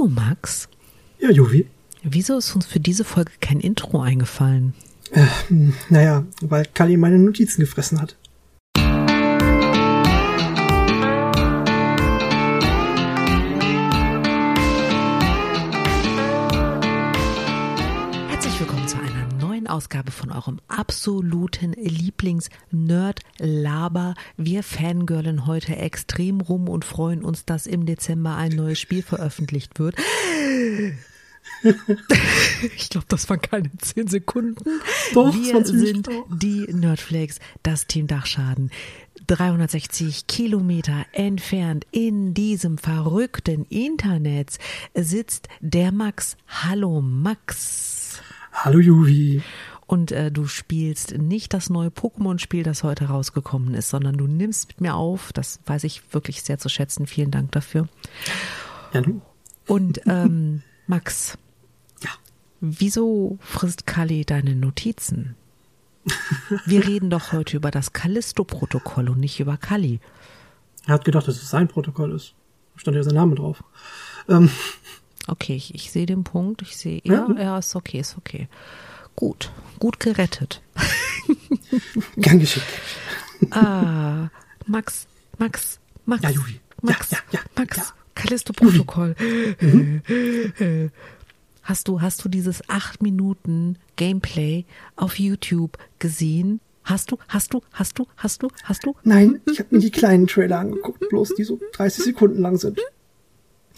Du, Max, Ja, Juvi. wieso ist uns für diese Folge kein Intro eingefallen? Äh, hm, naja, weil Kali meine Notizen gefressen hat. Ausgabe von eurem absoluten Lieblings-Nerd-Laber. Wir fangirlen heute extrem rum und freuen uns, dass im Dezember ein neues Spiel veröffentlicht wird. Ich glaube, das waren keine 10 Sekunden. Doch, Wir 20 sind die Nerdflakes, das Team Dachschaden. 360 Kilometer entfernt in diesem verrückten Internet sitzt der Max. Hallo Max. Hallo Juvi. Und äh, du spielst nicht das neue Pokémon-Spiel, das heute rausgekommen ist, sondern du nimmst mit mir auf. Das weiß ich wirklich sehr zu schätzen. Vielen Dank dafür. Ja, du. Und ähm, Max, Ja. wieso frisst Kali deine Notizen? Wir reden doch heute über das Callisto-Protokoll und nicht über Kali. Er hat gedacht, dass es sein Protokoll ist. Stand ja sein Name drauf. Ähm, Okay, ich, ich sehe den Punkt. Ich sehe, ja, Ja. ja, ist okay, ist okay. Gut, gut gerettet. gern geschickt. Ah, Max, Max, Max. Ja, Juvi. Ja, Max, ja, ja, Max, ja. Callisto-Protokoll. Hast du, hast du dieses 8 Minuten Gameplay auf YouTube gesehen? Hast du, hast du, hast du, hast du, hast du? Nein, ich habe mir die kleinen Trailer angeguckt, bloß die so 30 Sekunden lang sind.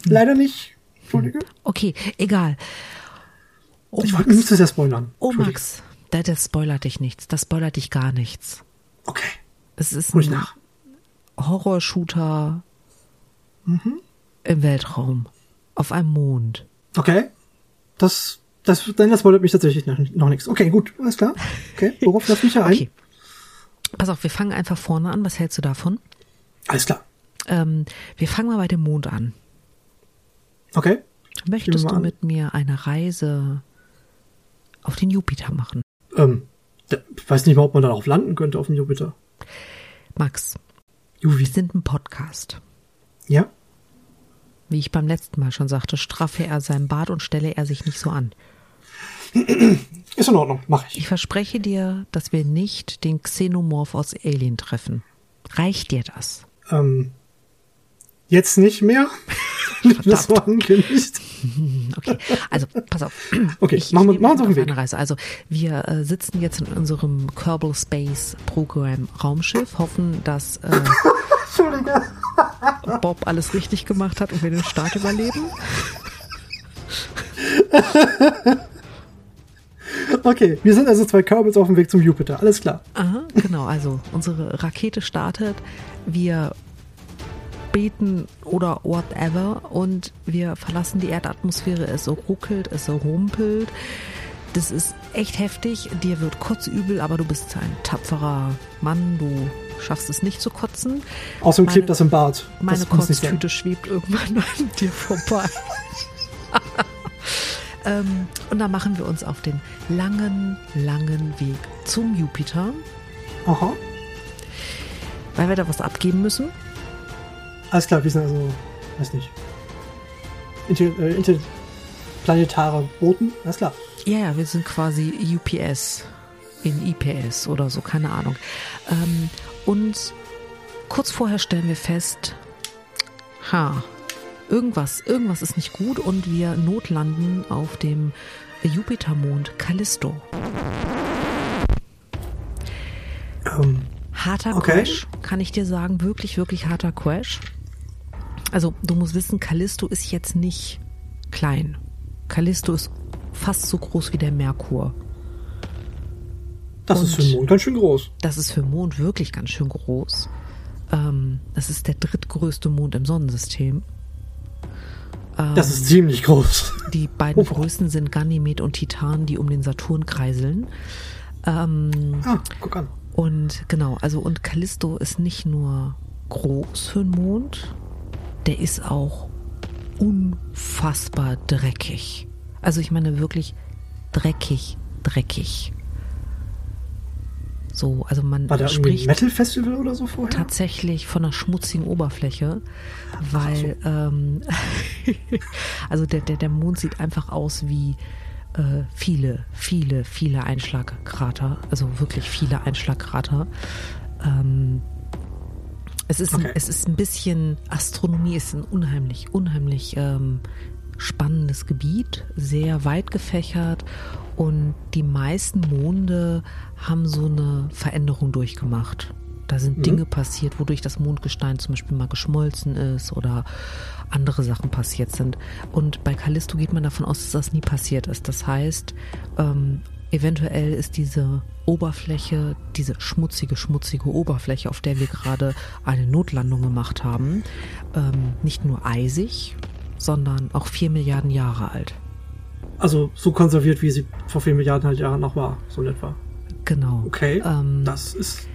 Leider nicht. Entschuldige. Okay, egal. Oh, Ich wollte nicht zu sehr spoilern. oh. Max, das, das spoilert dich nichts. Das spoilert dich gar nichts. Okay, Es ist ich ein nach. Horrorshooter im Weltraum. Auf einem Mond. Okay. Das, das, dann das spoilert mich tatsächlich noch, noch nichts. Okay, gut, alles klar. Okay, worauf lass mich ja ein? Okay. Pass auf, wir fangen einfach vorne an. Was hältst du davon? Alles klar. Ähm, wir fangen mal bei dem Mond an. Okay. Möchtest du an. mit mir eine Reise auf den Jupiter machen? Ähm, ich weiß nicht mal, ob man darauf landen könnte auf dem Jupiter. Max, Juvi. wir sind ein Podcast. Ja? Wie ich beim letzten Mal schon sagte, straffe er sein Bart und stelle er sich nicht so an. Ist in Ordnung, mach ich. Ich verspreche dir, dass wir nicht den Xenomorph aus Alien treffen. Reicht dir das? Ähm, jetzt nicht mehr. das war angekündigt. Okay, also pass auf. Okay, ich, machen wir- machen auf den Weg. Reise. Also wir äh, sitzen jetzt in unserem Kerbal Space Program Raumschiff, hoffen, dass äh. Bob alles richtig gemacht hat und wir den Start überleben. Okay, wir sind also zwei Kerbals auf dem Weg zum Jupiter. Alles klar. Aha, genau. Also unsere Rakete startet. Wir beten oder whatever und wir verlassen die Erdatmosphäre. Es ruckelt, es rumpelt. Das ist echt heftig. Dir wird kotzübel, aber du bist ein tapferer Mann. Du schaffst es nicht zu kotzen. Außerdem Meine- klebt das im Bart. Meine das sein. Kotztüte schwebt irgendwann an dir vorbei. ähm, und dann machen wir uns auf den langen, langen Weg zum Jupiter, Aha. weil wir da was abgeben müssen. Alles klar, wir sind also, weiß nicht. Inter, äh, interplanetare Boten. Alles klar. Ja, ja, wir sind quasi UPS in IPS oder so, keine Ahnung. Ähm, und kurz vorher stellen wir fest, ha, irgendwas, irgendwas ist nicht gut und wir notlanden auf dem Jupitermond Callisto. Ähm, Harter Okay. Crash, kann ich dir sagen, wirklich, wirklich harter Crash. Also du musst wissen, Callisto ist jetzt nicht klein. Callisto ist fast so groß wie der Merkur. das ist Und- für den Mond ganz schön groß. Das ist für den Mond wirklich ganz schön groß. Ähm, das ist der drittgrößte Mond im Sonnensystem. Das ist ziemlich groß. Die beiden Oh. größten sind Ganymed und Titan, die um den Saturn kreiseln. Ähm, Ah, guck an. Und genau, also und Callisto ist nicht nur groß für den Mond, der ist auch unfassbar dreckig. Also ich meine wirklich dreckig, dreckig. So, also man War da spricht Metal-Festival oder so vorher? tatsächlich von einer schmutzigen Oberfläche, weil ähm, also der, der, der Mond sieht einfach aus wie äh, viele, viele, viele Einschlagkrater, also wirklich viele Einschlagkrater. Ähm, es ist, ein, Okay. es ist ein bisschen, Astronomie ist ein unheimlich, unheimlich ähm, spannendes Gebiet, sehr weit gefächert und die meisten Monde haben so eine Veränderung durchgemacht. Da sind Mhm. Dinge passiert, wodurch das Mondgestein zum Beispiel mal geschmolzen ist oder andere Sachen passiert sind. Und bei Callisto geht man davon aus, dass das nie passiert ist. Das heißt, ähm, eventuell ist diese Oberfläche, diese schmutzige, schmutzige Oberfläche, auf der wir gerade eine Notlandung gemacht haben, ähm, nicht nur eisig, sondern auch vier Milliarden Jahre alt. Also so konserviert, wie sie vor vier Milliarden halt Jahren noch war, so in etwa. Genau. Okay, Ähm, das ist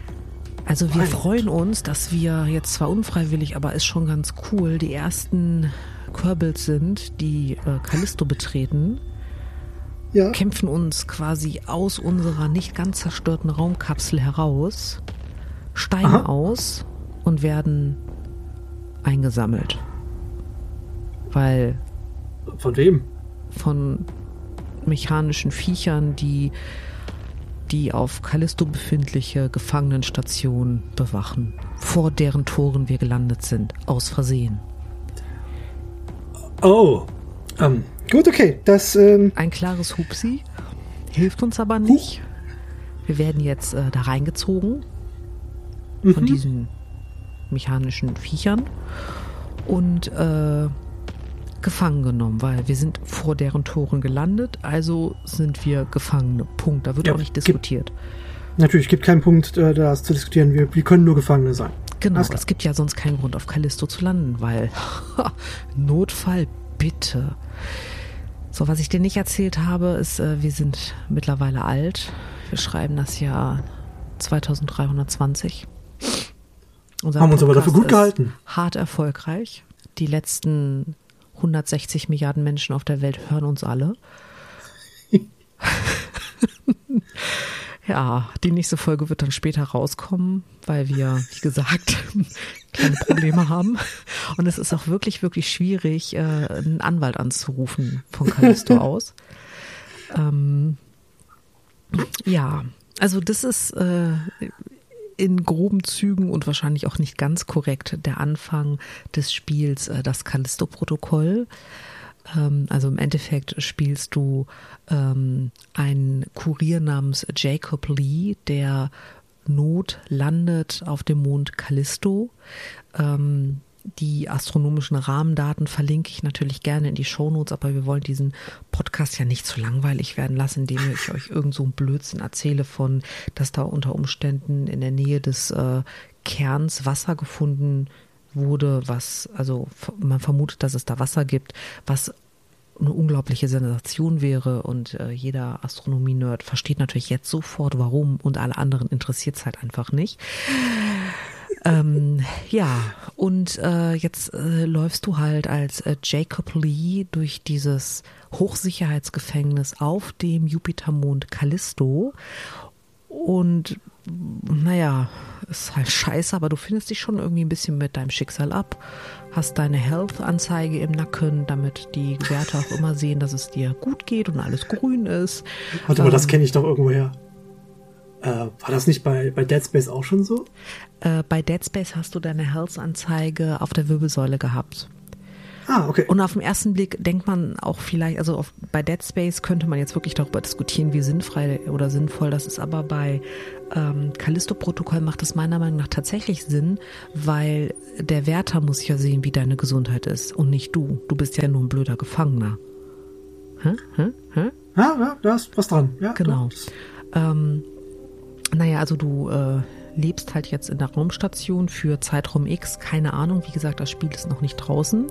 Also wir Mein freuen uns, dass wir jetzt zwar unfreiwillig, aber ist schon ganz cool, die ersten Kerbals sind, die äh, Callisto betreten, ja. kämpfen uns quasi aus unserer nicht ganz zerstörten Raumkapsel heraus, steigen Aha. aus und werden eingesammelt. Weil Von wem? von mechanischen Viechern, die die auf Callisto befindliche Gefangenenstation bewachen, vor deren Toren wir gelandet sind, aus Versehen. Oh. Ähm, gut, okay. Das, ähm, Ein klares Hupsi hilft uns aber nicht. Wir werden jetzt äh, da reingezogen von diesen mechanischen Viechern und äh, gefangen genommen, weil wir sind vor deren Toren gelandet, also sind wir Gefangene. Punkt. Da wird Ja, auch nicht gibt- diskutiert. natürlich gibt keinen Punkt, äh, das zu diskutieren. Wir, wir können nur Gefangene sein. Genau, es gibt ja sonst keinen Grund, auf Callisto zu landen, weil Notfall, bitte. So, was ich dir nicht erzählt habe, ist, äh, wir sind mittlerweile alt. Wir schreiben das Jahr 2320. Unser Haben uns aber Podcast dafür gut gehalten. Hart erfolgreich. Die letzten 160 Milliarden Menschen auf der Welt hören uns alle. Ja, die nächste Folge wird dann später rauskommen, weil wir, wie gesagt, kleine Probleme haben. Und es ist auch wirklich, wirklich schwierig, äh, einen Anwalt anzurufen von Callisto aus. Ähm, ja, also das ist äh, in groben Zügen und wahrscheinlich auch nicht ganz korrekt der Anfang des Spiels, äh, das Callisto-Protokoll. Ähm, also im Endeffekt spielst du ähm, einen Kurier namens Jacob Lee, der Not landet auf dem Mond Callisto. Ähm, die astronomischen Rahmendaten verlinke ich natürlich gerne in die Shownotes, aber wir wollen diesen Podcast ja nicht zu langweilig werden lassen, indem ich euch irgend so einen Blödsinn erzähle von, dass da unter Umständen in der Nähe des äh, Kerns Wasser gefunden wurde, was, also man vermutet, dass es da Wasser gibt, was eine unglaubliche Sensation wäre und äh, jeder Astronomie-Nerd versteht natürlich jetzt sofort, warum und alle anderen interessiert es halt einfach nicht. Ähm, ja, und äh, jetzt äh, läufst du halt als äh, Jacob Lee durch dieses Hochsicherheitsgefängnis auf dem Jupitermond Callisto und naja, ist halt scheiße, aber du findest dich schon irgendwie ein bisschen mit deinem Schicksal ab, hast deine Health-Anzeige im Nacken, damit die Werte auch immer sehen, dass es dir gut geht und alles grün ist. Warte mal, das Ähm, kenne ich doch irgendwoher. Äh, war das nicht bei, bei Dead Space auch schon so? Äh, bei Dead Space hast du deine Health-Anzeige auf der Wirbelsäule gehabt. Ah, okay. Und auf den ersten Blick denkt man auch vielleicht, also auf, bei Dead Space könnte man jetzt wirklich darüber diskutieren, wie sinnfrei oder sinnvoll das ist, aber bei ähm, Callisto-Protokoll macht es meiner Meinung nach tatsächlich Sinn, weil der Wärter muss ja sehen, wie deine Gesundheit ist und nicht du. Du bist ja nur ein blöder Gefangener. Hä? Hä? Hä? Ja, ja, da ist was dran. Ja, Genau. Ähm, naja, also du äh, lebst halt jetzt in der Raumstation für Zeitraum X, keine Ahnung, wie gesagt, das Spiel ist noch nicht draußen.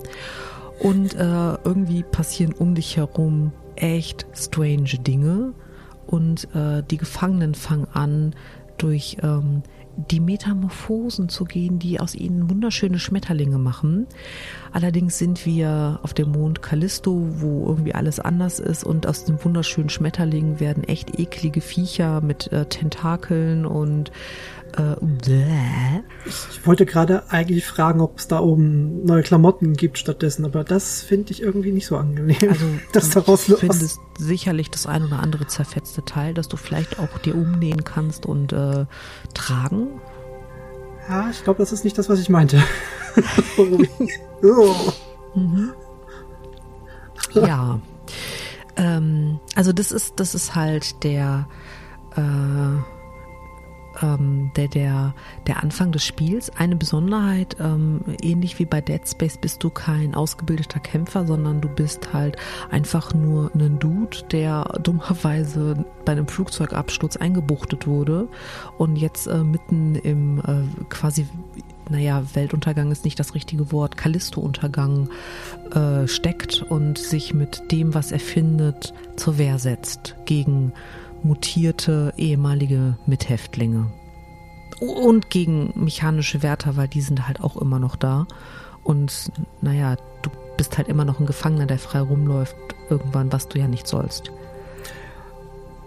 Und äh, irgendwie passieren um dich herum echt strange Dinge. Und äh, die Gefangenen fangen an, durch ähm, die Metamorphosen zu gehen, die aus ihnen wunderschöne Schmetterlinge machen. Allerdings sind wir auf dem Mond Callisto, wo irgendwie alles anders ist und aus den wunderschönen Schmetterlingen werden echt eklige Viecher mit äh, Tentakeln und äh, ich wollte gerade eigentlich fragen, ob es da oben neue Klamotten gibt stattdessen, aber das finde ich irgendwie nicht so angenehm. Also das daraus du findest sicherlich das ein oder andere zerfetzte Teil, das du vielleicht auch dir umnähen kannst und äh, tragen. Ja, ich glaube, das ist nicht das, was ich meinte. mhm. Ja. Ähm, also das ist, das ist halt der äh, ähm, der, der, der Anfang des Spiels. Eine Besonderheit, ähm, ähnlich wie bei Dead Space bist du kein ausgebildeter Kämpfer, sondern du bist halt einfach nur ein Dude, der dummerweise bei einem Flugzeugabsturz eingebuchtet wurde und jetzt äh, mitten im äh, quasi naja, Weltuntergang ist nicht das richtige Wort, Callisto-Untergang äh, steckt und sich mit dem, was er findet, zur Wehr setzt gegen mutierte ehemalige Mithäftlinge. Und gegen mechanische Wärter, weil die sind halt auch immer noch da. Und naja, du bist halt immer noch ein Gefangener, der frei rumläuft, irgendwann, was du ja nicht sollst.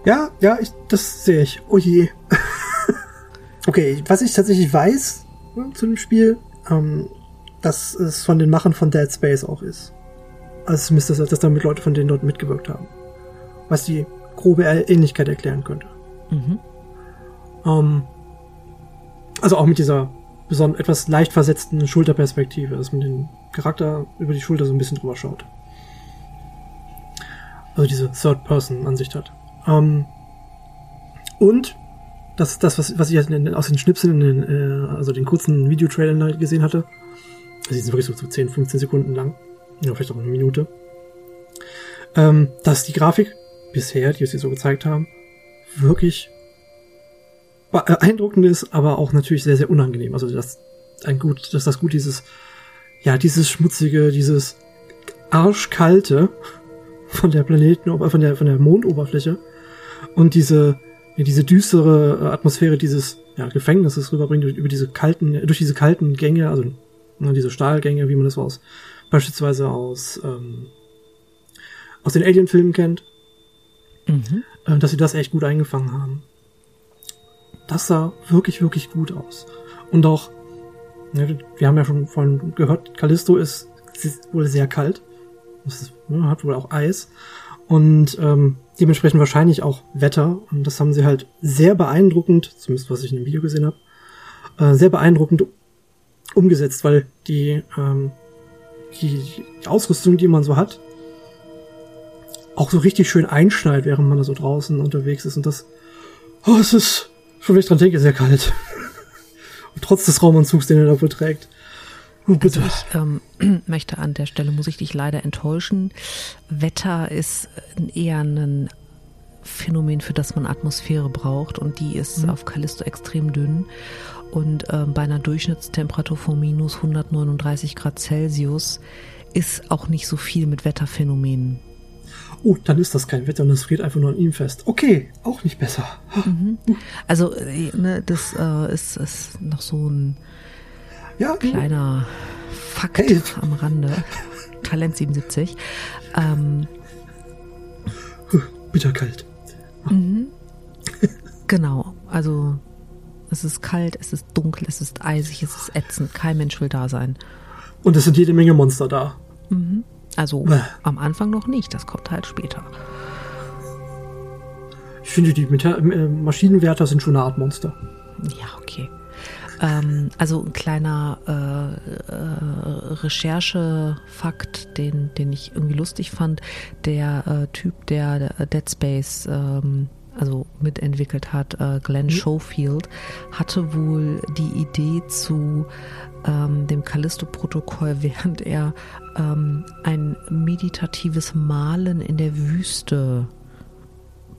Ja, ja, ich, das sehe ich. Oh je. okay, was ich tatsächlich weiß ne, zu dem Spiel, ähm, dass es von den Machern von Dead Space auch ist. Also zumindest, dass, dass damit Leute von denen dort mitgewirkt haben. Was die grobe Ähnlichkeit erklären könnte. Mhm. Ähm, also auch mit dieser besonders etwas leicht versetzten Schulterperspektive, dass man den Charakter über die Schulter so ein bisschen drüber schaut. Also diese Third-Person-Ansicht hat. Ähm, und das ist das, was, was ich aus den Schnipseln, den, äh, also den kurzen Videotrailern gesehen hatte. Also die sind wirklich so, so 10, 15 Sekunden lang. Ja, vielleicht auch eine Minute. Ähm, dass die Grafik bisher, die sie so gezeigt haben, wirklich beeindruckend ist, aber auch natürlich sehr, sehr unangenehm. Also dass ein gut, dass das gut dieses, ja, dieses schmutzige, dieses arschkalte von der Planeten, von der, von der Mondoberfläche und diese, diese düstere Atmosphäre dieses ja, Gefängnisses rüberbringt, über diese kalten, durch diese kalten Gänge, also ne, diese Stahlgänge, wie man das aus, beispielsweise aus, ähm, aus den Alien-Filmen kennt. Mhm. Äh, dass sie das echt gut eingefangen haben. Das sah wirklich, wirklich gut aus. Und auch, ne, wir haben ja schon vorhin gehört, Callisto ist, ist wohl sehr kalt. Ist, ne, hat wohl auch Eis. Und ähm, dementsprechend wahrscheinlich auch Wetter. Und das haben sie halt sehr beeindruckend, zumindest was ich in dem Video gesehen habe, äh, sehr beeindruckend umgesetzt, weil die, ähm, die Ausrüstung, die man so hat, auch so richtig schön einschneit, während man da so draußen unterwegs ist. Und das, oh, es ist, schon wenn ich dran denke, sehr kalt. Und trotz des Raumanzugs, den er da wohl trägt. Oh, bitte. Also ich ähm, möchte an der Stelle, muss ich dich leider enttäuschen. Wetter ist eher ein Phänomen, für das man Atmosphäre braucht und die ist mhm. auf Callisto extrem dünn. Und ähm, bei einer Durchschnittstemperatur von minus 139 Grad Celsius ist auch nicht so viel mit Wetterphänomenen oh, dann ist das kein Wetter und es friert einfach nur an ihm fest. Okay, auch nicht besser. Mhm. Also, äh, ne, das äh, ist, ist noch so ein ja, kleiner Fakt hey. am Rande. Talent 77. Ähm, Bitterkalt. Mhm. genau, also es ist kalt, es ist dunkel, es ist eisig, es ist ätzend. Kein Mensch will da sein. Und es sind jede Menge Monster da. Mhm. Also Bäh. am Anfang noch nicht, das kommt halt später. Ich finde, die Meta äh, Maschinenwärter sind schon eine Art Monster. Ja, okay. Ähm, also ein kleiner äh, äh, Recherchefakt, den, den ich irgendwie lustig fand. Der äh, Typ, der Dead Space ähm, also mitentwickelt hat, äh, Glenn mhm. Schofield, hatte wohl die Idee zu ähm, dem Callisto-Protokoll, während er ähm, ein meditatives Malen in der Wüste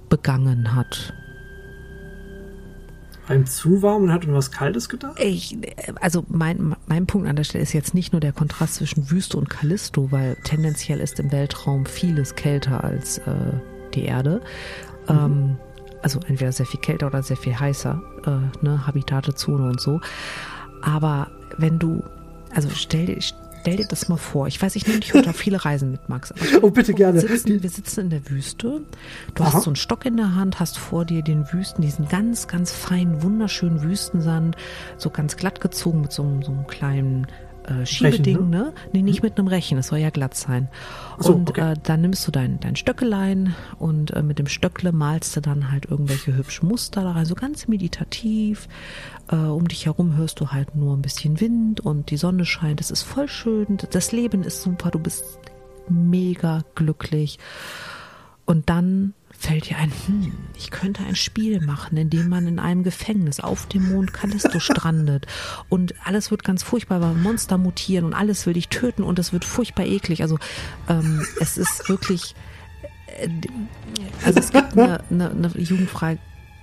begangen hat. Ihm zu warm und hat an was Kaltes gedacht? Ich, also mein, mein Punkt an der Stelle ist jetzt nicht nur der Kontrast zwischen Wüste und Callisto, weil tendenziell ist im Weltraum vieles kälter als äh, die Erde. Mhm. Ähm, also entweder sehr viel kälter oder sehr viel heißer, äh, ne, Habitate, Zone und so. Aber wenn du, also stell dir, stell dir das mal vor. Ich weiß, ich nehme dich heute auf viele Reisen mit, Max. oh, bitte gerne. Wir sitzen, wir sitzen in der Wüste. Du Aha. hast so einen Stock in der Hand, hast vor dir den Wüsten, diesen ganz, ganz feinen, wunderschönen Wüstensand, so ganz glatt gezogen mit so, so einem kleinen äh, Schiebeding, Rechen, ne? ne? Nee, nicht mit einem Rechen, es soll ja glatt sein. So, und okay. äh, dann nimmst du dein, dein Stöckelein und äh, mit dem Stöckle malst du dann halt irgendwelche hübschen Muster da rein, so ganz meditativ. Äh, um dich herum hörst du halt nur ein bisschen Wind und die Sonne scheint. Es ist voll schön, das Leben ist super, du bist mega glücklich. Und dann fällt dir ein, hm, ich könnte ein Spiel machen, in dem man in einem Gefängnis auf dem Mond Callisto strandet und alles wird ganz furchtbar, weil Monster mutieren und alles will dich töten und es wird furchtbar eklig. Also ähm, es ist wirklich, äh, also es gibt eine, eine, eine jugendfrei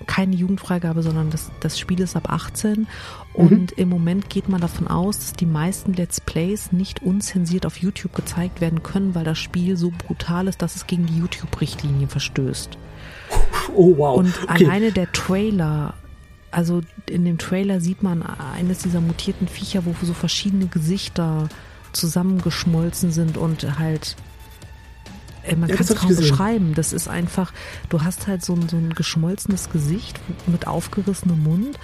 keine Jugendfreigabe, sondern das, das Spiel ist ab 18 und mhm. im Moment geht man davon aus, dass die meisten Let's Plays nicht unzensiert auf YouTube gezeigt werden können, weil das Spiel so brutal ist, dass es gegen die YouTube-Richtlinien verstößt. Oh wow. Und okay. alleine der Trailer, also in dem Trailer sieht man eines dieser mutierten Viecher, wo so verschiedene Gesichter zusammengeschmolzen sind und halt man ja, kann es kaum beschreiben. Das ist einfach, du hast halt so ein, so ein geschmolzenes Gesicht mit aufgerissenem Mund,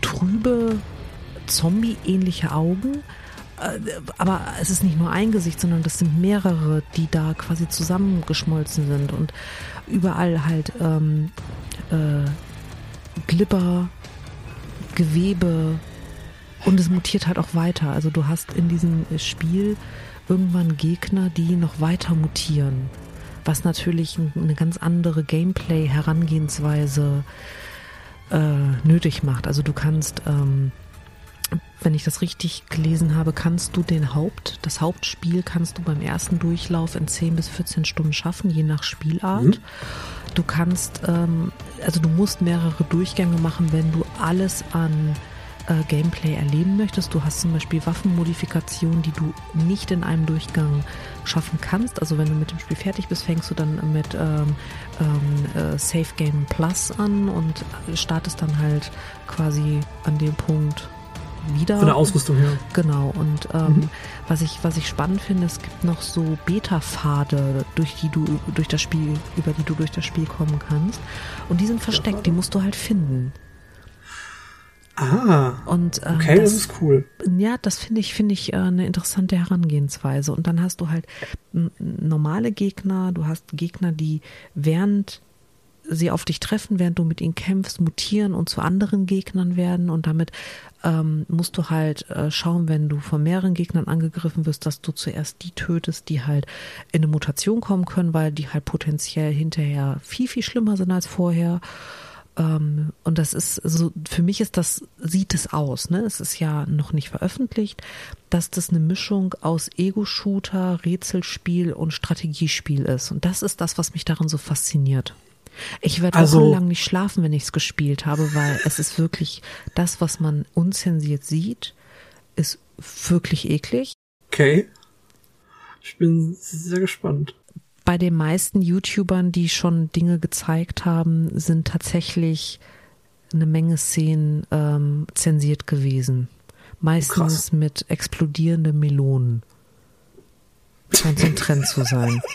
trübe, Zombie-ähnliche Augen. Äh, aber es ist nicht nur ein Gesicht, sondern das sind mehrere, die da quasi zusammengeschmolzen sind und überall halt ähm, äh, Glibber, Gewebe und es mutiert halt auch weiter. Also du hast in diesem Spiel irgendwann Gegner, die noch weiter mutieren, was natürlich eine ganz andere Gameplay-Herangehensweise äh, nötig macht. Also du kannst, ähm, wenn ich das richtig gelesen habe, kannst du den Haupt, das Hauptspiel kannst du beim ersten Durchlauf in 10 bis 14 Stunden schaffen, je nach Spielart. Mhm. Du kannst, ähm, also du musst mehrere Durchgänge machen, wenn du alles an äh, Gameplay erleben möchtest. Du hast zum Beispiel Waffenmodifikationen, die du nicht in einem Durchgang schaffen kannst. Also wenn du mit dem Spiel fertig bist, fängst du dann mit ähm, ähm, äh, Safe Game Plus an und startest dann halt quasi an dem Punkt wieder. Von der Ausrüstung her. Genau. Und ähm, mhm. was ich was ich spannend finde, es gibt noch so Beta-Pfade, durch die du durch das Spiel über die du durch das Spiel kommen kannst. Und die sind versteckt. Die musst du halt finden. Ah. Und, ähm, okay, das, das, ist cool. Ja, das finde ich, finde ich äh, eine interessante Herangehensweise. Und dann hast du halt normale Gegner, du hast Gegner, die während sie auf dich treffen, während du mit ihnen kämpfst, mutieren und zu anderen Gegnern werden. Und damit ähm, musst du halt äh, schauen, wenn du von mehreren Gegnern angegriffen wirst, dass du zuerst die tötest, die halt in eine Mutation kommen können, weil die halt potenziell hinterher viel, viel schlimmer sind als vorher. Ähm, und das ist so, für mich ist das, sieht es aus, ne? Es ist ja noch nicht veröffentlicht, dass das eine Mischung aus Ego-Shooter, Rätselspiel und Strategiespiel ist. Und das ist das, was mich daran so fasziniert. Ich werde also, wochenlang nicht schlafen, wenn ich es gespielt habe, weil es ist wirklich das, was man unzensiert sieht, ist wirklich eklig. Okay. Ich bin sehr gespannt bei den meisten YouTubern, die schon Dinge gezeigt haben, sind tatsächlich eine Menge Szenen ähm, zensiert gewesen. Meistens Krass. mit explodierenden Melonen. Scheint so ein Trend zu sein.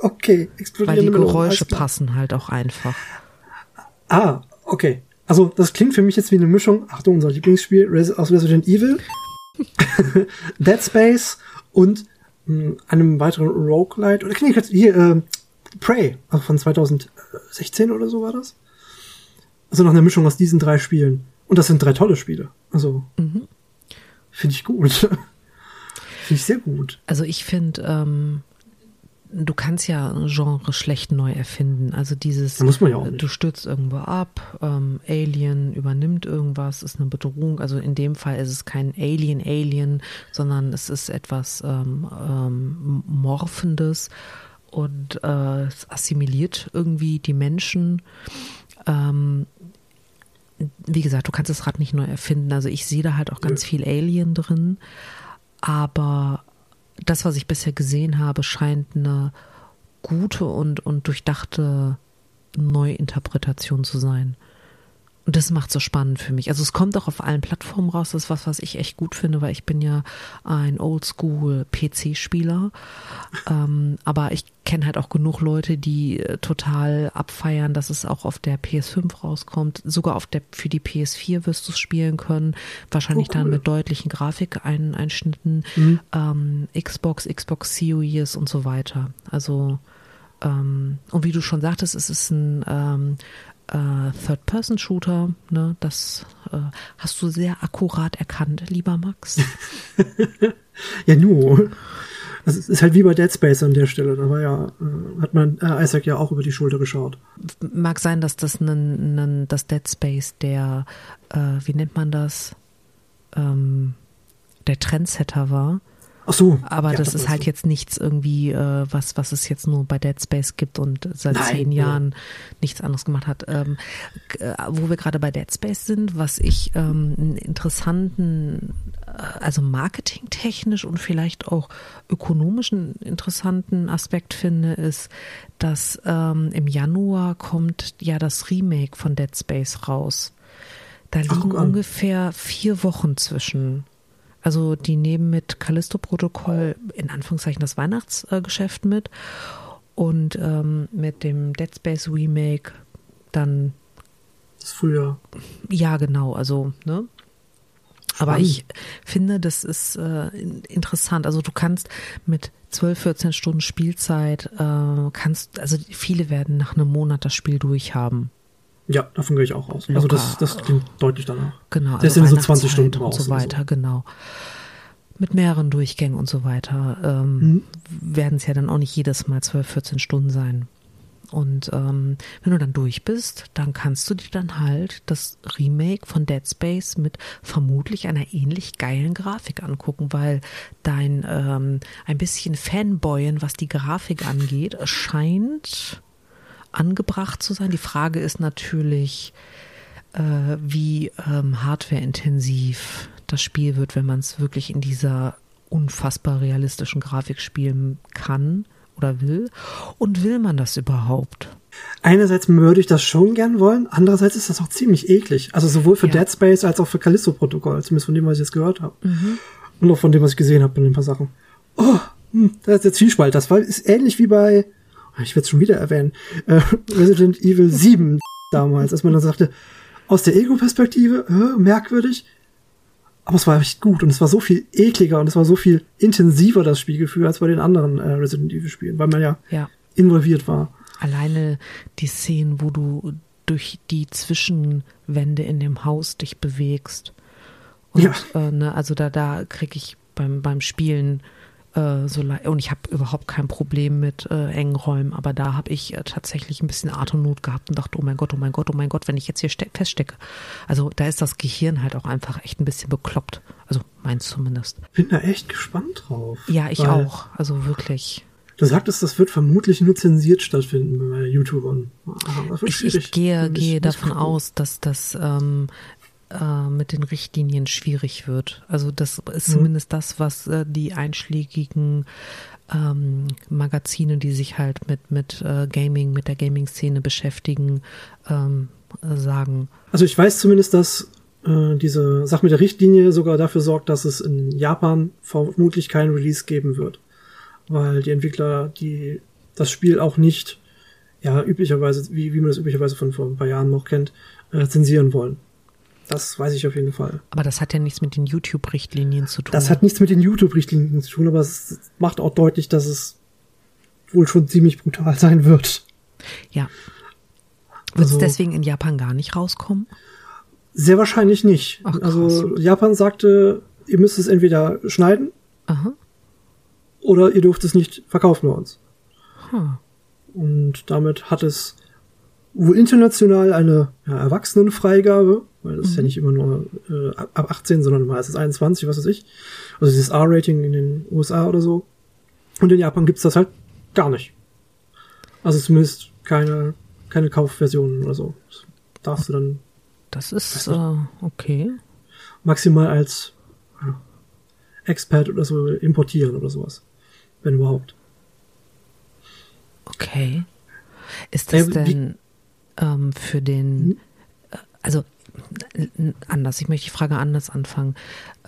Okay, explodierende Weil die Geräusche Melonen, passen halt auch einfach. Ah, okay. Also das klingt für mich jetzt wie eine Mischung, Achtung, unser Lieblingsspiel Res aus Resident Evil, Dead Space und einem weiteren Roguelite, oder nee, hier, äh, Prey, also von 2016 oder so war das. Also noch eine Mischung aus diesen drei Spielen. Und das sind drei tolle Spiele. Also, mhm. finde ich gut. finde ich sehr gut. Also ich finde, ähm, du kannst ja ein Genre schlecht neu erfinden. Also dieses, muss man ja auch nicht. du stürzt irgendwo ab, ähm, Alien übernimmt irgendwas, ist eine Bedrohung. Also in dem Fall ist es kein Alien-Alien, sondern es ist etwas ähm, ähm, Morphendes und äh, es assimiliert irgendwie die Menschen. Ähm, wie gesagt, du kannst das Rad nicht neu erfinden. Also ich sehe da halt auch ganz ja. viel Alien drin, aber das, was ich bisher gesehen habe, scheint eine gute und, und durchdachte Neuinterpretation zu sein. Und das macht so spannend für mich. Also es kommt auch auf allen Plattformen raus. Das ist was, was ich echt gut finde, weil ich bin ja ein Oldschool-PC-Spieler. Ähm, aber ich kenne halt auch genug Leute, die äh, total abfeiern, dass es auch auf der PS5 rauskommt. Sogar auf der für die PS4 wirst du es spielen können. Wahrscheinlich oh, cool. dann mit deutlichen Grafikeinschnitten. Mhm. Ähm, Xbox, Xbox Series und so weiter. Also ähm, und wie du schon sagtest, es ist ein ähm, äh, Third-Person-Shooter. Ne? Das äh, hast du sehr akkurat erkannt, lieber Max. ja, nur. Das ist halt wie bei Dead Space an der Stelle. Da war ja, äh, hat man äh, Isaac ja auch über die Schulter geschaut. Mag sein, dass das ein das Dead Space der, äh, wie nennt man das, ähm, der Trendsetter war. Ach so. Aber ja, das, das ist halt so. jetzt nichts irgendwie, äh, was, was es jetzt nur bei Dead Space gibt und seit Nein, zehn Jahren ja. nichts anderes gemacht hat. Ähm, äh, wo wir gerade bei Dead Space sind, was ich ähm, einen interessanten, äh, also marketingtechnisch und vielleicht auch ökonomischen interessanten Aspekt finde, ist, dass ähm, im Januar kommt ja das Remake von Dead Space raus. Da liegen Ach, ungefähr vier Wochen zwischen. Also die nehmen mit Callisto-Protokoll in Anführungszeichen das Weihnachtsgeschäft mit und ähm, mit dem Dead Space Remake dann das Frühjahr. Ja, genau, also, ne? Aber ich finde, das ist äh, interessant. Also du kannst mit 12, 14 Stunden Spielzeit, äh, kannst, also viele werden nach einem Monat das Spiel durchhaben. Ja, davon gehe ich auch aus. Also Locker. Also das, das klingt deutlich danach. Genau. Das also sind so 20 Stunden und so weiter, so. genau. Mit mehreren Durchgängen und so weiter ähm, mhm. werden es ja dann auch nicht jedes Mal 12, 14 Stunden sein. Und ähm, wenn du dann durch bist, dann kannst du dir dann halt das Remake von Dead Space mit vermutlich einer ähnlich geilen Grafik angucken, weil dein ähm, ein bisschen Fanboyen, was die Grafik angeht, scheint angebracht zu sein. Die Frage ist natürlich, äh, wie ähm, hardwareintensiv das Spiel wird, wenn man es wirklich in dieser unfassbar realistischen Grafik spielen kann oder will. Und will man das überhaupt? Einerseits würde ich das schon gern wollen, andererseits ist das auch ziemlich eklig. Also sowohl für ja. Dead Space als auch für Callisto-Protokoll, zumindest von dem, was ich jetzt gehört habe. Mhm. Und auch von dem, was ich gesehen habe in ein paar Sachen. Oh, hm, das ist der Zwiespalt. Das war, ist ähnlich wie bei ich werde es schon wieder erwähnen, äh, Resident Evil 7 damals, als man dann sagte, aus der Ego-Perspektive, äh, merkwürdig, aber es war echt gut und es war so viel ekliger und es war so viel intensiver, das Spielgefühl, als bei den anderen äh, Resident Evil-Spielen, weil man ja, ja involviert war. Alleine die Szenen, wo du durch die Zwischenwände in dem Haus dich bewegst. Und, ja. Äh, ne, also da, da krieg ich beim, beim Spielen äh, so und ich habe überhaupt kein Problem mit äh, engen Räumen, aber da habe ich äh, tatsächlich ein bisschen Atemnot gehabt und dachte, oh mein Gott, oh mein Gott, oh mein Gott, wenn ich jetzt hier feststecke. Also da ist das Gehirn halt auch einfach echt ein bisschen bekloppt. Also meins zumindest. Bin da echt gespannt drauf. Ja, ich auch. Also wirklich. Du sagtest, das wird vermutlich nur zensiert stattfinden bei YouTubern. Ich, ich, gehe, gehe davon aus, dass das ähm, äh, mit den Richtlinien schwierig wird. Also das ist mhm. zumindest das, was äh, die einschlägigen ähm, Magazine, die sich halt mit, mit äh, Gaming, mit der Gaming-Szene beschäftigen, ähm, sagen. Also ich weiß zumindest, dass äh, diese Sache mit der Richtlinie sogar dafür sorgt, dass es in Japan vermutlich kein Release geben wird. Weil die Entwickler, die das Spiel auch nicht, ja, üblicherweise, wie, wie man das üblicherweise von vor ein paar Jahren noch kennt, äh, zensieren wollen. Das weiß ich auf jeden Fall. Aber das hat ja nichts mit den YouTube-Richtlinien zu tun. Das hat nichts mit den YouTube-Richtlinien zu tun, aber es macht auch deutlich, dass es wohl schon ziemlich brutal sein wird. Ja. Wird also, es deswegen in Japan gar nicht rauskommen? Sehr wahrscheinlich nicht. Ach, also Japan sagte, ihr müsst es entweder schneiden Aha. oder ihr dürft es nicht verkaufen bei uns. Hm. Und damit hat es wohl international eine ja, Erwachsenenfreigabe weil das mhm. ist ja mhm. nicht immer nur äh, ab 18, sondern meistens 21, was weiß ich. Also dieses R-Rating in den USA oder so. Und in Japan gibt's das halt gar nicht. Also zumindest keine, keine Kaufversionen oder so. Das darfst du dann. Das ist äh, okay. Maximal als ja, Expert oder so importieren oder sowas. Wenn überhaupt. Okay. Ist das äh, denn. ähm, für den, mhm. also anders, ich möchte die Frage anders anfangen.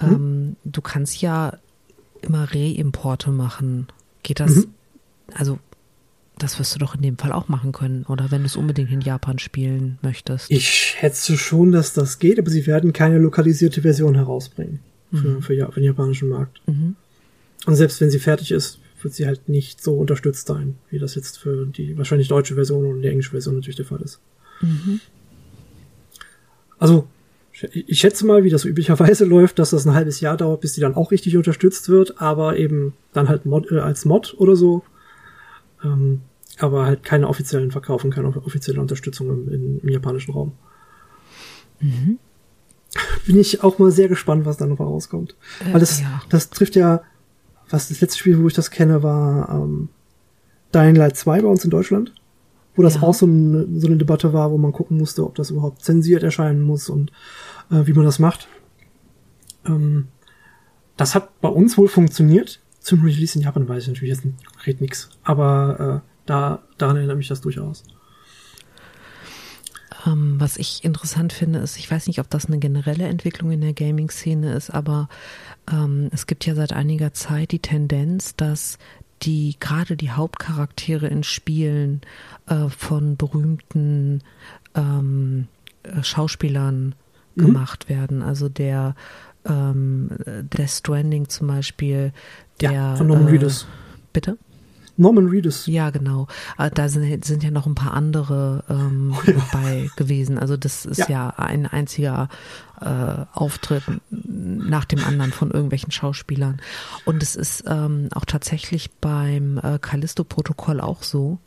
Mhm. Ähm, du kannst ja immer Reimporte machen. Geht das, mhm. also das wirst du doch in dem Fall auch machen können, oder wenn du es unbedingt in Japan spielen möchtest. Ich schätze schon, dass das geht, aber sie werden keine lokalisierte Version herausbringen für, mhm. für, für, den japanischen Markt. Mhm. Und selbst wenn sie fertig ist, wird sie halt nicht so unterstützt sein, wie das jetzt für die wahrscheinlich deutsche Version und die englische Version natürlich der Fall ist. Mhm. Also, ich schätze mal, wie das üblicherweise läuft, dass das ein halbes Jahr dauert, bis die dann auch richtig unterstützt wird, aber eben dann halt Mod, äh, als Mod oder so. Ähm, aber halt keine offiziellen Verkauf und keine offizielle Unterstützung im, im, im japanischen Raum. Mhm. Bin ich auch mal sehr gespannt, was da noch rauskommt. Äh, Weil das, ja. das trifft ja, was das letzte Spiel, wo ich das kenne, war ähm, Dying Light 2 bei uns in Deutschland. Wo das ja. auch so, ein, so eine Debatte war, wo man gucken musste, ob das überhaupt zensiert erscheinen muss und äh, wie man das macht. Ähm, das hat bei uns wohl funktioniert. Zum Release in Japan weiß ich natürlich jetzt konkret nichts. Aber äh, da, daran erinnert mich das durchaus. Ähm, was ich interessant finde, ist, ich weiß nicht, ob das eine generelle Entwicklung in der Gaming-Szene ist, aber ähm, es gibt ja seit einiger Zeit die Tendenz, dass die gerade die Hauptcharaktere in Spielen äh, von berühmten ähm, äh, Schauspielern mhm. gemacht werden. Also der ähm, Death Stranding zum Beispiel, der ja, von Norman äh, Bitte? Norman Reedus. Ja, genau. Äh, da sind, sind ja noch ein paar andere ähm, oh, ja. dabei gewesen. Also das ist ja, ja ein einziger äh, Auftritt nach dem anderen von irgendwelchen Schauspielern. Und es ist ähm, auch tatsächlich beim äh, Callisto-Protokoll auch so.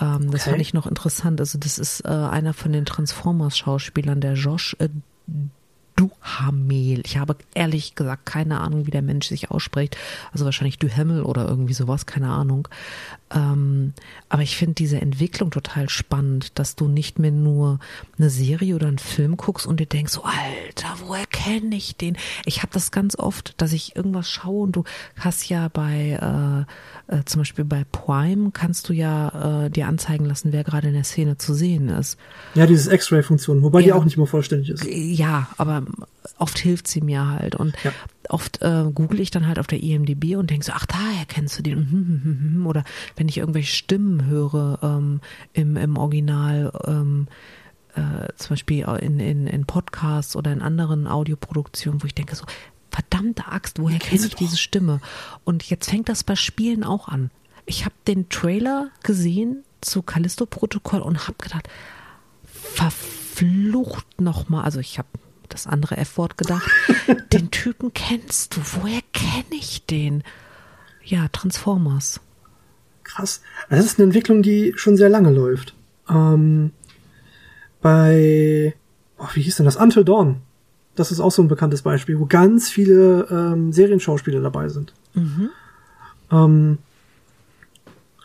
Ähm, das okay. fand ich noch interessant. Also das ist äh, einer von den Transformers-Schauspielern, der Josh äh, Duhamel. Ich habe ehrlich gesagt keine Ahnung, wie der Mensch sich ausspricht. Also wahrscheinlich Duhamel oder irgendwie sowas, keine Ahnung. Ähm, aber ich finde diese Entwicklung total spannend, dass du nicht mehr nur eine Serie oder einen Film guckst und dir denkst, so, Alter, woher kenne ich den? Ich habe das ganz oft, dass ich irgendwas schaue und du hast ja bei, äh, äh, zum Beispiel bei Prime, kannst du ja äh, dir anzeigen lassen, wer gerade in der Szene zu sehen ist. Ja, dieses X-Ray-Funktion, wobei ja, die auch nicht mehr vollständig ist. Ja, aber oft hilft sie mir halt. Und ja. oft äh, google ich dann halt auf der IMDB und denke so, ach, daher kennst du den. Mhm, mhm, mhm, Oder wenn ich irgendwelche Stimmen höre ähm, im, im Original, ähm, äh, zum Beispiel in, in, in Podcasts oder in anderen Audioproduktionen, wo ich denke so, verdammte Axt, woher kenne ich diese Stimme? Und jetzt fängt das bei Spielen auch an. Ich habe den Trailer gesehen zu Callisto-Protokoll und habe gedacht, verflucht nochmal, also ich habe das andere F-Wort gedacht. den Typen kennst du. Woher kenne ich den? Ja, Transformers. Krass. Das ist eine Entwicklung, die schon sehr lange läuft. Ähm, bei, oh, wie hieß denn das? Until Dawn. Das ist auch so ein bekanntes Beispiel, wo ganz viele ähm, Serienschauspieler dabei sind. Mhm. Ähm,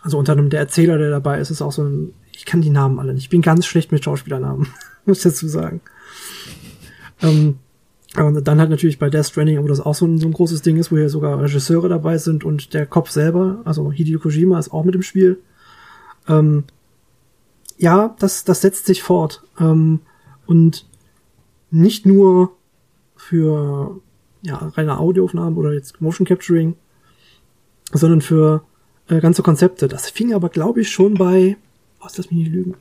also unter anderem der Erzähler, der dabei ist, ist auch so ein, ich kann die Namen alle nicht. Ich bin ganz schlecht mit Schauspielernamen, muss ich dazu sagen. Ähm, und dann halt natürlich bei Death Stranding, wo das auch so ein, so ein großes Ding ist, wo hier sogar Regisseure dabei sind und der Kopf selber, also Hideo Kojima ist auch mit im Spiel. Ähm, ja, das, das setzt sich fort. Ähm, und nicht nur für ja, reine Audioaufnahmen oder jetzt Motion Capturing, sondern für äh, ganze Konzepte. Das fing aber, glaube ich, schon bei, was lass mich nicht lügen,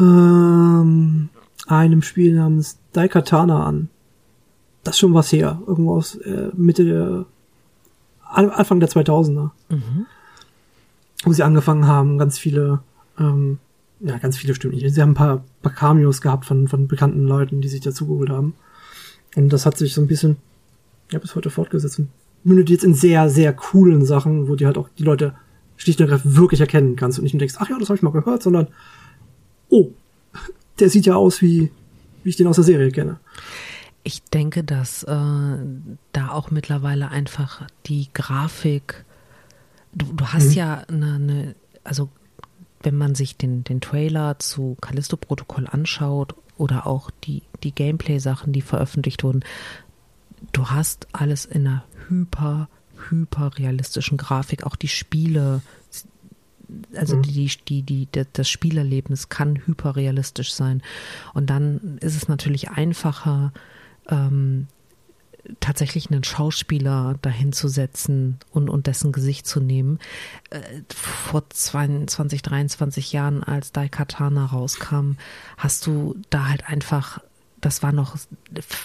ähm, einem Spiel namens Daikatana an. Das ist schon was her. Irgendwo aus äh, Mitte der Anfang der 2000er. Mhm. Wo sie angefangen haben, ganz viele, ähm, ja, ganz viele stimmt nicht. Sie haben ein paar, paar Cameos gehabt von, von bekannten Leuten, die sich dazugeholt haben. Und das hat sich so ein bisschen, ja, bis heute fortgesetzt. Mündet jetzt in sehr, sehr coolen Sachen, wo die halt auch die Leute schlicht und ergreifend wirklich erkennen kannst und nicht nur denkst, ach ja, das habe ich mal gehört, sondern, oh, der sieht ja aus wie, wie ich den aus der Serie kenne. Ich denke, dass äh, da auch mittlerweile einfach die Grafik, du, du hast mhm. ja eine, eine, also wenn man sich den, den Trailer zu Callisto-Protokoll anschaut oder auch die, die Gameplay-Sachen, die veröffentlicht wurden, du hast alles in einer hyper, hyper realistischen Grafik. Auch die Spiele also mhm. die, die, die, das Spielerlebnis kann hyperrealistisch sein. Und dann ist es natürlich einfacher, ähm, tatsächlich einen Schauspieler dahin zu setzen und, und dessen Gesicht zu nehmen. Äh, vor 22, 23 Jahren, als Daikatana rauskam, hast du da halt einfach das war noch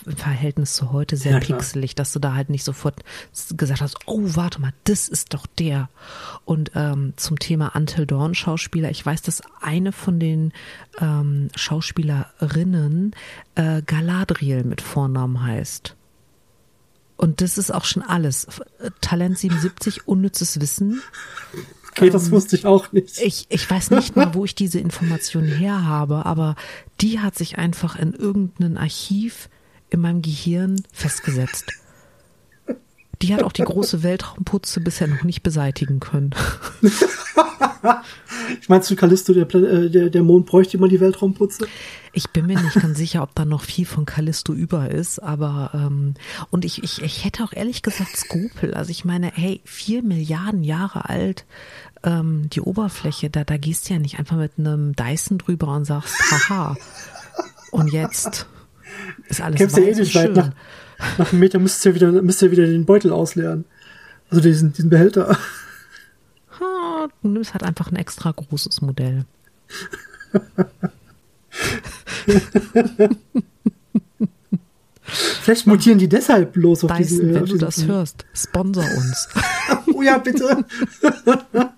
im Verhältnis zu heute sehr ja, pixelig, dass du da halt nicht sofort gesagt hast, oh, warte mal, das ist doch der. Und ähm, zum Thema Until Dawn Schauspieler, ich weiß, dass eine von den ähm, Schauspielerinnen äh, Galadriel mit Vornamen heißt. Und das ist auch schon alles. Talent 77, unnützes Wissen. Okay, das ähm, wusste ich auch nicht. Ich, ich weiß nicht mal, wo ich diese Information her habe, aber die hat sich einfach in irgendeinem Archiv in meinem Gehirn festgesetzt. Die hat auch die große Weltraumputze bisher noch nicht beseitigen können. ich meinst du, Callisto, der, äh, der, der Mond bräuchte immer die Weltraumputze? Ich bin mir nicht ganz sicher, ob da noch viel von Callisto über ist, aber ähm, und ich, ich, ich hätte auch ehrlich gesagt Skrupel. Also ich meine, hey, vier Milliarden Jahre alt, ähm, die Oberfläche, da, da gehst du ja nicht einfach mit einem Dyson drüber und sagst, haha. Und jetzt ist alles Kämpfst ja eh nicht weit. Nach, nach einem Meter müsst ihr wieder, müsst ihr wieder den Beutel ausleeren. Also diesen, diesen Behälter. Ha, du nimmst halt einfach ein extra großes Modell. Vielleicht mutieren die deshalb bloß auf Dyson, diesen, wenn du das hörst, sponsor uns. oh ja, bitte.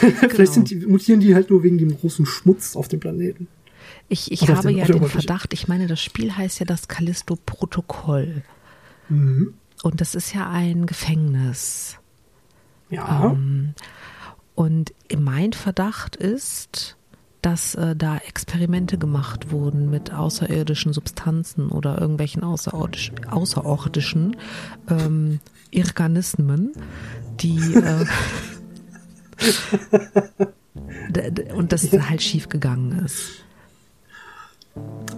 Vielleicht genau. sind die, mutieren die halt nur wegen dem großen Schmutz auf dem Planeten. Ich, ich habe ja den Verdacht, ich meine, das Spiel heißt ja das Callisto-Protokoll. Mhm. Und das ist ja ein Gefängnis. Ja. Ähm, und mein Verdacht ist, dass äh, da Experimente gemacht wurden mit außerirdischen Substanzen oder irgendwelchen außerirdischen, außerirdischen ähm, Organismen, die äh, und das halt schief gegangen ist.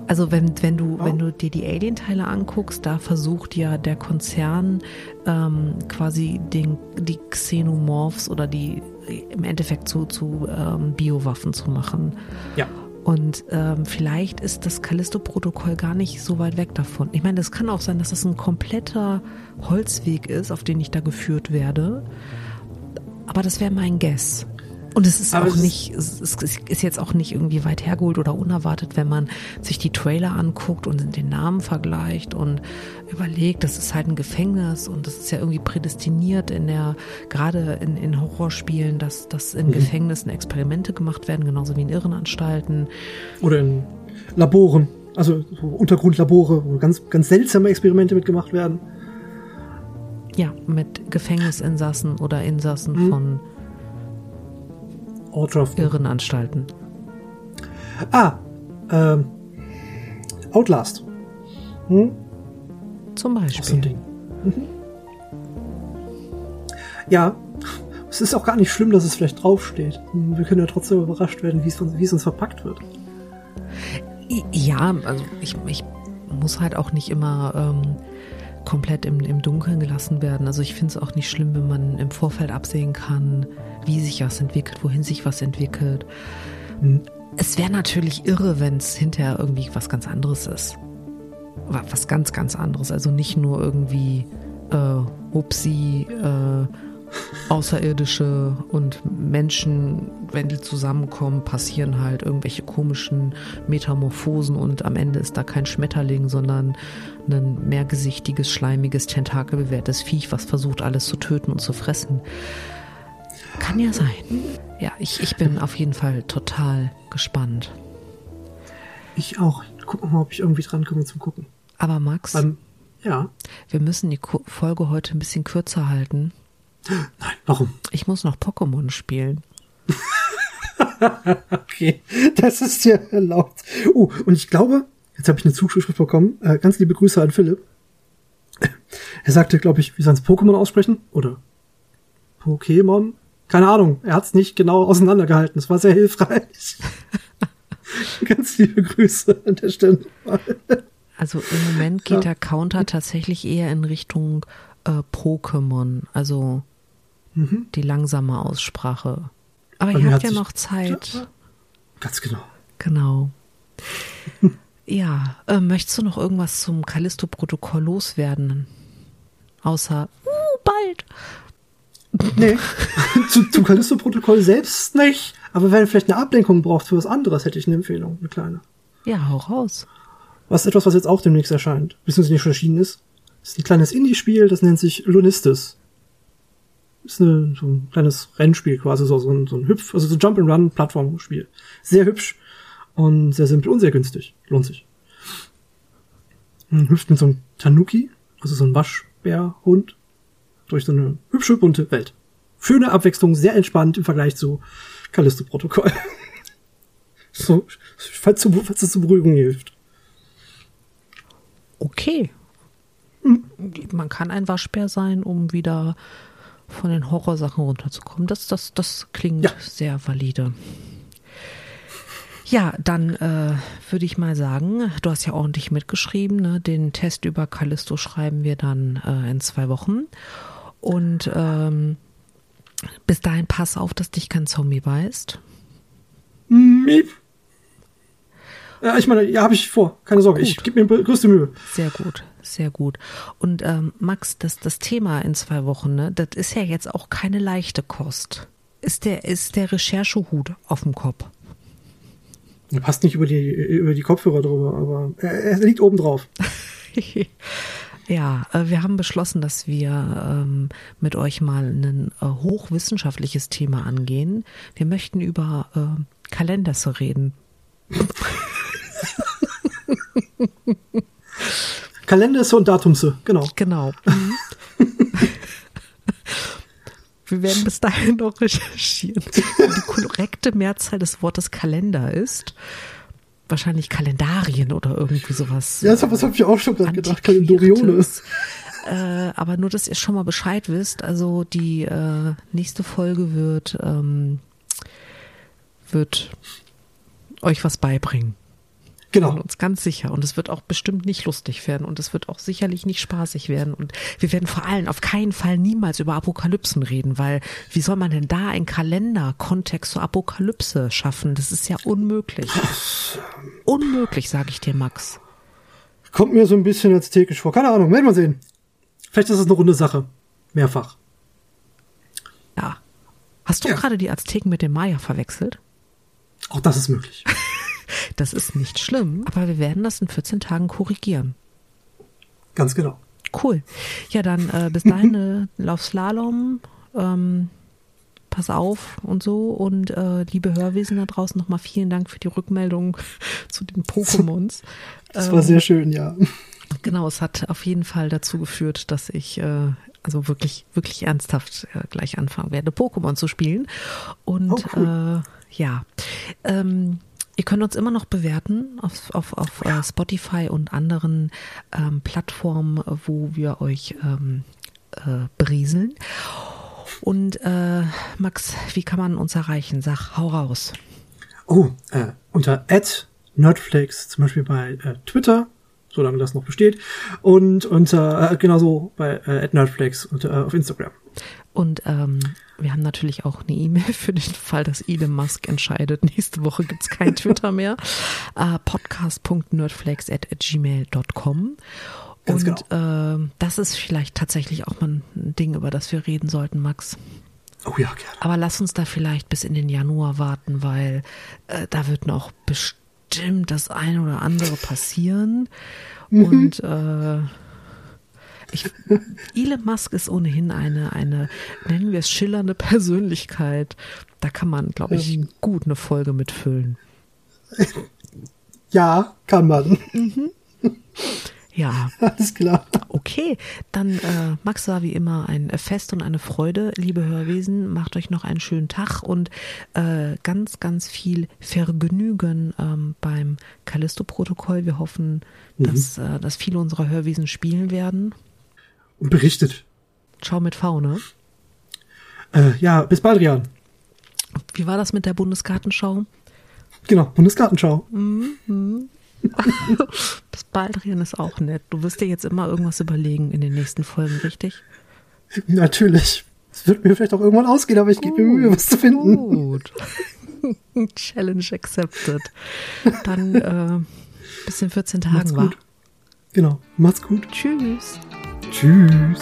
Also wenn, wenn du, wenn du dir die Alien-Teile anguckst, da versucht ja der Konzern ähm, quasi den, die Xenomorphs oder die im Endeffekt zu, zu ähm, Biowaffen zu machen. Ja. Und ähm, vielleicht ist das Callisto-Protokoll gar nicht so weit weg davon. Ich meine, es kann auch sein, dass das ein kompletter Holzweg ist, auf den ich da geführt werde. Aber das wäre mein Guess. Und es ist Aber auch nicht, es ist jetzt auch nicht irgendwie weit hergeholt oder unerwartet, wenn man sich die Trailer anguckt und den Namen vergleicht und überlegt, das ist halt ein Gefängnis und das ist ja irgendwie prädestiniert in der, gerade in, in Horrorspielen, dass, dass in mhm. Gefängnissen Experimente gemacht werden, genauso wie in Irrenanstalten. Oder in Laboren, also so Untergrundlabore, wo ganz, ganz seltsame Experimente mitgemacht werden. Ja, mit Gefängnisinsassen oder Insassen mhm. von Ortschaften. Irrenanstalten. Ah, ähm, Outlast. Hm? Zum Beispiel. so ein Ding. Mhm. Ja, es ist auch gar nicht schlimm, dass es vielleicht draufsteht. Wir können ja trotzdem überrascht werden, wie es, wie es uns verpackt wird. Ja, also ich, ich muss halt auch nicht immer ähm, komplett im, im Dunkeln gelassen werden. Also ich finde es auch nicht schlimm, wenn man im Vorfeld absehen kann, wie sich was entwickelt, wohin sich was entwickelt. Es wäre natürlich irre, wenn es hinterher irgendwie was ganz anderes ist. Was ganz, ganz anderes. Also nicht nur irgendwie, äh, upsie, äh, Außerirdische und Menschen, wenn die zusammenkommen, passieren halt irgendwelche komischen Metamorphosen und am Ende ist da kein Schmetterling, sondern ein mehrgesichtiges, schleimiges, tentakelbewehrtes Viech, was versucht, alles zu töten und zu fressen. Kann ja sein. Ja, ich, ich bin auf jeden Fall total gespannt. Ich auch. Gucken mal, ob ich irgendwie dran komme zum Gucken. Aber Max, ähm, ja. wir müssen die Folge heute ein bisschen kürzer halten. Nein, warum? Ich muss noch Pokémon spielen. okay, das ist ja erlaubt. Oh, und ich glaube, jetzt habe ich eine Zuschrift bekommen. Äh, ganz liebe Grüße an Philipp. Er sagte, glaube ich, wie soll es Pokémon aussprechen? Oder Pokémon? Keine Ahnung. Er hat es nicht genau auseinandergehalten. Es war sehr hilfreich. ganz liebe Grüße an der Stelle. Also im Moment geht ja. der Counter tatsächlich eher in Richtung äh, Pokémon, also Mhm. die langsame Aussprache. Aber Bei ihr habt ja noch Zeit. Ja, Ganz genau. Genau. Ja, äh, möchtest du noch irgendwas zum Callisto-Protokoll loswerden? Außer, uh, bald. Nee, zum, zum Callisto-Protokoll selbst nicht. Aber wenn ihr vielleicht eine Ablenkung braucht für was anderes, hätte ich eine Empfehlung, eine kleine. Ja, hau raus. Was etwas, was jetzt auch demnächst erscheint, beziehungsweise nicht schon erschienen ist. Das ist ein kleines Indie-Spiel, das nennt sich Lunistis. Ist eine, so ein kleines Rennspiel quasi, so, so ein, so ein Hüpf, also so Jump-and-Run-Plattformspiel. Sehr hübsch und sehr simpel und sehr günstig. Lohnt sich. Man hüpft mit so einem Tanuki, also so ein Waschbärhund, durch so eine hübsche, bunte Welt. Schöne Abwechslung, sehr entspannt im Vergleich zu Callisto-Protokoll. so, falls, zu, falls es zur Beruhigung hilft. Okay. Man kann ein Waschbär sein, um wieder von den Horrorsachen runterzukommen. Das, das, das klingt Ja. sehr valide. Ja, dann äh, würde ich mal sagen, du hast ja ordentlich mitgeschrieben. Ne? Den Test über Callisto schreiben wir dann äh, in zwei Wochen. Und ähm, bis dahin pass auf, dass dich kein Zombie beißt. Miep. Ja, ich meine, ja, habe ich vor. Keine Sorge, ich Gut. gebe mir größte Mühe. Sehr gut, sehr gut. Und ähm, Max, das, das Thema in zwei Wochen, ne, das ist ja jetzt auch keine leichte Kost. Ist der, ist der Recherchehut auf dem Kopf? Er passt nicht über die, über die Kopfhörer drüber, aber er, er liegt oben drauf. ja, äh, wir haben beschlossen, dass wir ähm, mit euch mal ein äh, hochwissenschaftliches Thema angehen. Wir möchten über äh, Kalenders reden. Kalender und Datumse, genau. Genau. Wir werden bis dahin noch recherchieren. Die korrekte Mehrzahl des Wortes Kalender ist wahrscheinlich Kalendarien oder irgendwie sowas. Ja, das habe hab ich auch schon gedacht. Kalendorione. Äh, aber nur, dass ihr schon mal Bescheid wisst. Also die äh, nächste Folge wird, ähm, wird euch was beibringen. Genau. uns ganz sicher. Und es wird auch bestimmt nicht lustig werden und es wird auch sicherlich nicht spaßig werden. Und wir werden vor allem auf keinen Fall niemals über Apokalypsen reden, weil wie soll man denn da einen Kalender-Kontext zur Apokalypse schaffen? Das ist ja unmöglich. Unmöglich, sage ich dir, Max. Kommt mir so ein bisschen aztekisch vor. Keine Ahnung, werden wir sehen. Vielleicht ist es eine runde Sache. Mehrfach. Ja. Hast du Ja. gerade die Azteken mit den Maya verwechselt? Auch das ist möglich. Das ist nicht schlimm, aber wir werden das in 14 Tagen korrigieren. Ganz genau. Cool. Ja, dann äh, bis dahin äh, lauf Slalom, ähm, pass auf und so. Und äh, liebe Hörwesen da draußen, nochmal vielen Dank für die Rückmeldung zu den Pokémons. Das war sehr schön, ja. Genau, es hat auf jeden Fall dazu geführt, dass ich äh, also wirklich, wirklich ernsthaft äh, gleich anfangen werde, Pokémon zu spielen. Und Oh, cool. äh, ja, ähm, ihr könnt uns immer noch bewerten auf, auf, auf äh, Spotify und anderen ähm, Plattformen, wo wir euch ähm, äh, berieseln. Und äh, Max, wie kann man uns erreichen? Sag, hau raus. Oh, äh, unter @nerdflakes zum Beispiel bei äh, Twitter, solange das noch besteht, und unter äh, genauso bei äh, @nerdflakes und, äh, auf Instagram. Und ähm, wir haben natürlich auch eine E-Mail für den Fall, dass Elon Musk entscheidet. Nächste Woche gibt's kein Twitter mehr. Äh, podcast.nerdflex.gmail.com. Ganz Und ähm, das ist vielleicht tatsächlich auch mal ein Ding, über das wir reden sollten, Max. Oh ja, gerne. Aber lass uns da vielleicht bis in den Januar warten, weil äh, da wird noch bestimmt das eine oder andere passieren. Und äh, ich, Elon Musk ist ohnehin eine, eine, nennen wir es schillernde Persönlichkeit. Da kann man, glaube ich, Ähm. gut eine Folge mitfüllen. Ja, kann man. Ja, Alles klar. okay. Dann, äh, Max war wie immer ein Fest und eine Freude. Liebe Hörwesen, macht euch noch einen schönen Tag und äh, ganz, ganz viel Vergnügen ähm, beim Callisto-Protokoll. Wir hoffen, dass, äh, dass viele unserer Hörwesen spielen werden. Und berichtet. Ciao mit V, ne? Äh, ja, bis bald, Rian. Wie war das mit der Bundesgartenschau? Genau, Bundesgartenschau. das Baldrian ist auch nett. Du wirst dir jetzt immer irgendwas überlegen in den nächsten Folgen, richtig? Natürlich. Es wird mir vielleicht auch irgendwann ausgehen, aber ich gebe mir Mühe, was zu finden. Gut. Challenge accepted. Dann äh, bis in 14 Tagen war. Genau. Macht's gut. Tschüss. Tschüss.